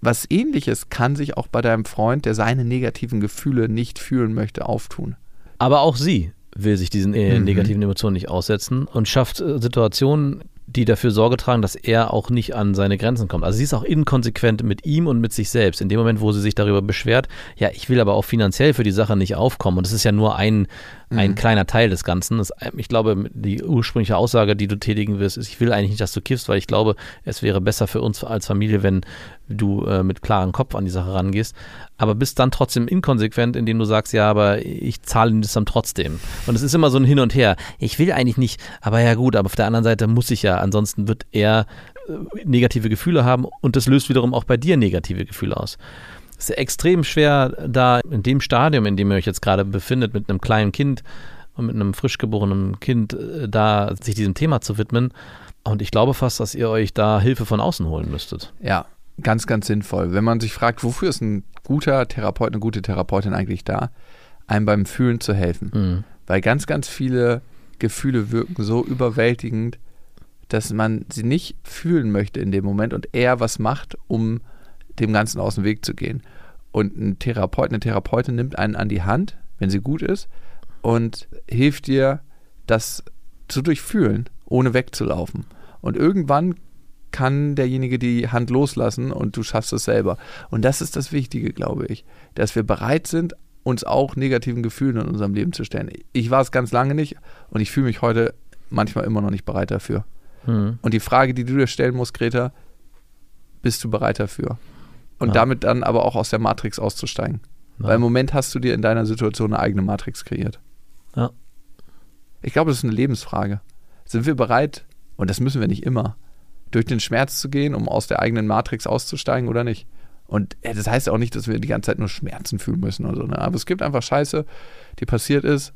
was ähnliches kann sich auch bei deinem Freund, der seine negativen Gefühle nicht fühlen möchte, auftun. Aber auch sie will sich diesen äh, Mhm. negativen Emotionen nicht aussetzen und schafft äh, Situationen, die dafür Sorge tragen, dass er auch nicht an seine Grenzen kommt. Also sie ist auch inkonsequent mit ihm und mit sich selbst. In dem Moment, wo sie sich darüber beschwert, ja, ich will aber auch finanziell für die Sache nicht aufkommen. Und das ist ja nur ein, ein kleiner Teil des Ganzen. Das, ich glaube, die ursprüngliche Aussage, die du tätigen wirst, ist, ich will eigentlich nicht, dass du kiffst, weil ich glaube, es wäre besser für uns als Familie, wenn du äh, mit klarem Kopf an die Sache rangehst. Aber bist dann trotzdem inkonsequent, indem du sagst, ja, aber ich zahle ihm das dann trotzdem. Und es ist immer so ein Hin und Her. Ich will eigentlich nicht, aber ja gut, aber auf der anderen Seite muss ich ja, ansonsten wird er äh, negative Gefühle haben und das löst wiederum auch bei dir negative Gefühle aus. Es ist extrem schwer, da in dem Stadium, in dem ihr euch jetzt gerade befindet, mit einem kleinen Kind und mit einem frisch geborenen Kind, äh, da sich diesem Thema zu widmen. Und ich glaube fast, dass ihr euch da Hilfe von außen holen müsstet. Ja, ganz, ganz sinnvoll. Wenn man sich fragt, wofür ist ein guter Therapeut, eine gute Therapeutin eigentlich da, einem beim Fühlen zu helfen. Mhm. Weil ganz, ganz viele Gefühle wirken so überwältigend, dass man sie nicht fühlen möchte in dem Moment und eher was macht, um dem Ganzen aus dem Weg zu gehen. Und ein Therapeut, eine Therapeutin nimmt einen an die Hand, wenn sie gut ist, und hilft dir, das zu durchfühlen, ohne wegzulaufen. Und irgendwann kann derjenige die Hand loslassen und du schaffst es selber. Und das ist das Wichtige, glaube ich, dass wir bereit sind, uns auch negativen Gefühlen in unserem Leben zu stellen. Ich war es ganz lange nicht und ich fühle mich heute manchmal immer noch nicht bereit dafür. Hm. Und die Frage, die du dir stellen musst, Greta, bist du bereit dafür? Und Ja. damit dann aber auch aus der Matrix auszusteigen. Ja. Weil im Moment hast du dir in deiner Situation eine eigene Matrix kreiert. Ja. Ich glaube, das ist eine Lebensfrage. Sind wir bereit, und das müssen wir nicht immer, durch den Schmerz zu gehen, um aus der eigenen Matrix auszusteigen oder nicht? Und äh, das heißt ja auch nicht, dass wir die ganze Zeit nur Schmerzen fühlen müssen oder so. Ne? Aber es gibt einfach Scheiße, die passiert ist.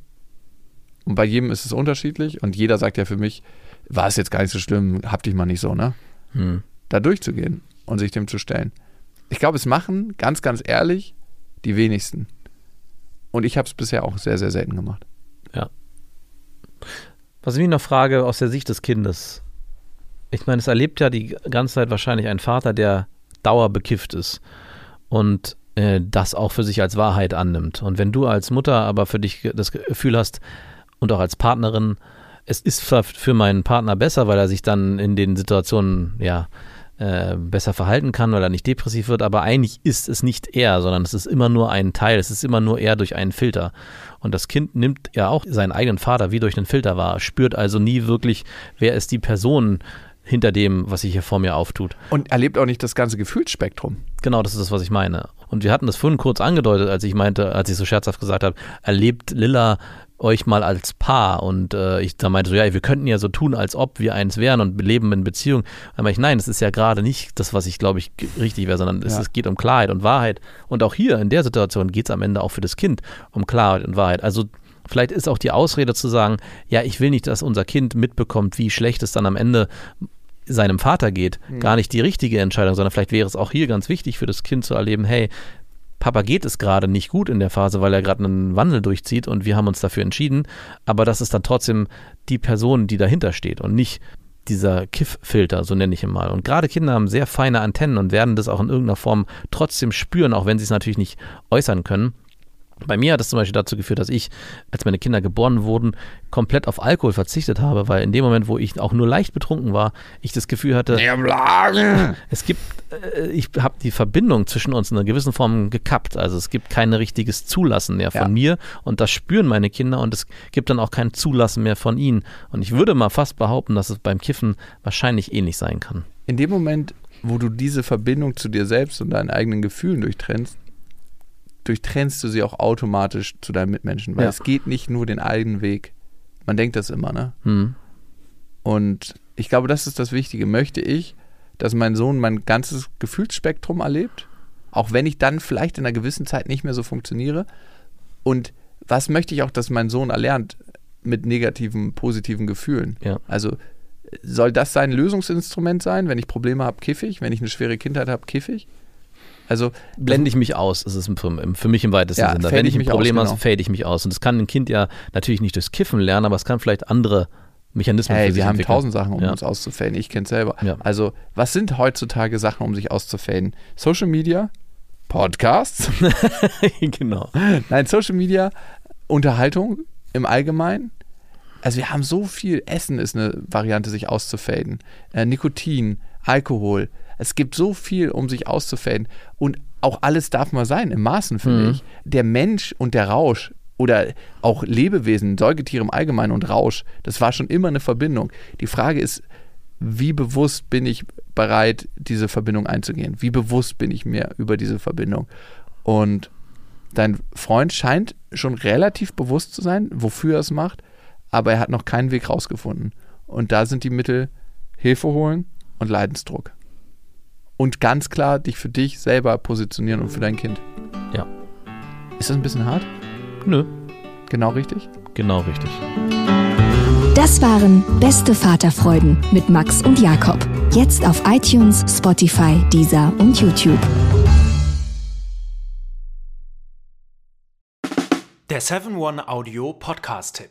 Und bei jedem ist es unterschiedlich. Und jeder sagt ja für mich, war es jetzt gar nicht so schlimm, hab dich mal nicht so, ne? Hm. Da durchzugehen und sich dem zu stellen. Ich glaube, es machen, ganz, ganz ehrlich, die wenigsten. Und ich habe es bisher auch sehr, sehr selten gemacht. Was ich mich noch frage aus der Sicht des Kindes. Ich meine, es erlebt ja die ganze Zeit wahrscheinlich ein Vater, der dauerbekifft ist und äh, das auch für sich als Wahrheit annimmt. Und wenn du als Mutter aber für dich das Gefühl hast und auch als Partnerin, es ist für meinen Partner besser, weil er sich dann in den Situationen ja äh, besser verhalten kann, weil er nicht depressiv wird, aber eigentlich ist es nicht er, sondern es ist immer nur ein Teil, es ist immer nur er durch einen Filter. Und das Kind nimmt ja auch seinen eigenen Vater wie durch einen Filter wahr, spürt also nie wirklich, wer ist die Person hinter dem, was sich hier vor mir auftut. Und erlebt auch nicht das ganze Gefühlsspektrum. Genau, das ist das, was ich meine. Und wir hatten das vorhin kurz angedeutet, als ich meinte, als ich so scherzhaft gesagt habe, erlebt Lilla euch mal als Paar und äh, ich da meinte so, ja, wir könnten ja so tun, als ob wir eins wären und leben in Beziehung. Aber ich, nein, das ist ja gerade nicht das, was ich glaube ich richtig wäre, sondern es, Ja. es geht um Klarheit und Wahrheit. Und auch hier in der Situation geht es am Ende auch für das Kind um Klarheit und Wahrheit. Also vielleicht ist auch die Ausrede zu sagen, ja, ich will nicht, dass unser Kind mitbekommt, wie schlecht es dann am Ende seinem Vater geht, gar nicht die richtige Entscheidung, sondern vielleicht wäre es auch hier ganz wichtig für das Kind zu erleben, hey, Papa geht es gerade nicht gut in der Phase, weil er gerade einen Wandel durchzieht und wir haben uns dafür entschieden, aber das ist dann trotzdem die Person, die dahinter steht und nicht dieser Kiff-Filter, so nenne ich ihn mal. Und gerade Kinder haben sehr feine Antennen und werden das auch in irgendeiner Form trotzdem spüren, auch wenn sie es natürlich nicht äußern können. Bei mir hat es zum Beispiel dazu geführt, dass ich, als meine Kinder geboren wurden, komplett auf Alkohol verzichtet habe, weil in dem Moment, wo ich auch nur leicht betrunken war, ich das Gefühl hatte, es gibt, äh, ich habe die Verbindung zwischen uns in einer gewissen Form gekappt. Also es gibt kein richtiges Zulassen mehr von Ja. mir und das spüren meine Kinder und es gibt dann auch kein Zulassen mehr von ihnen. Und ich würde mal fast behaupten, dass es beim Kiffen wahrscheinlich ähnlich sein kann. In dem Moment, wo du diese Verbindung zu dir selbst und deinen eigenen Gefühlen durchtrennst, durchtrennst du sie auch automatisch zu deinen Mitmenschen, weil Ja. es geht nicht nur den eigenen Weg. Man denkt das immer, ne? Hm. Und ich glaube, das ist das Wichtige. Möchte ich, dass mein Sohn mein ganzes Gefühlsspektrum erlebt, auch wenn ich dann vielleicht in einer gewissen Zeit nicht mehr so funktioniere? Und was möchte ich auch, dass mein Sohn erlernt mit negativen, positiven Gefühlen? Ja. Also soll das sein Lösungsinstrument sein? Wenn ich Probleme habe, kiffig. Wenn ich eine schwere Kindheit habe, kiffig. Also blende ich mich aus. Ist für, für mich im weitesten Ja, Sinne. Wenn ich ein Problem aus, habe, genau. fade ich mich aus. Und das kann ein Kind ja natürlich nicht durchs Kiffen lernen, aber es kann vielleicht andere Mechanismen Hey, für sich wir haben entwickeln. tausend Sachen, um Ja. uns auszufaden. Ich kenne selber. Ja. Also, was sind heutzutage Sachen, um sich auszufaden? Social Media, Podcasts, genau. nein, Social Media, Unterhaltung im Allgemeinen. Also, wir haben so viel. Essen ist eine Variante, sich auszufaden. Äh, Nikotin, Alkohol. Es gibt so viel, um sich auszufaden. Und auch alles darf mal sein, im Maßen, finde Mhm. ich. Der Mensch und der Rausch oder auch Lebewesen, Säugetiere im Allgemeinen und Rausch, das war schon immer eine Verbindung. Die Frage ist, wie bewusst bin ich bereit, diese Verbindung einzugehen? Wie bewusst bin ich mir über diese Verbindung? Und dein Freund scheint schon relativ bewusst zu sein, wofür er es macht, aber er hat noch keinen Weg rausgefunden. Und da sind die Mittel Hilfe holen und Leidensdruck. Und ganz klar dich für dich selber positionieren und für dein Kind. Ja. Ist das ein bisschen hart? Nö, Genau richtig? genau richtig. Das waren Beste Vaterfreuden mit Max und Jakob. Jetzt auf iTunes, Spotify, Deezer und YouTube. Der 7-One-Audio-Podcast-Tipp.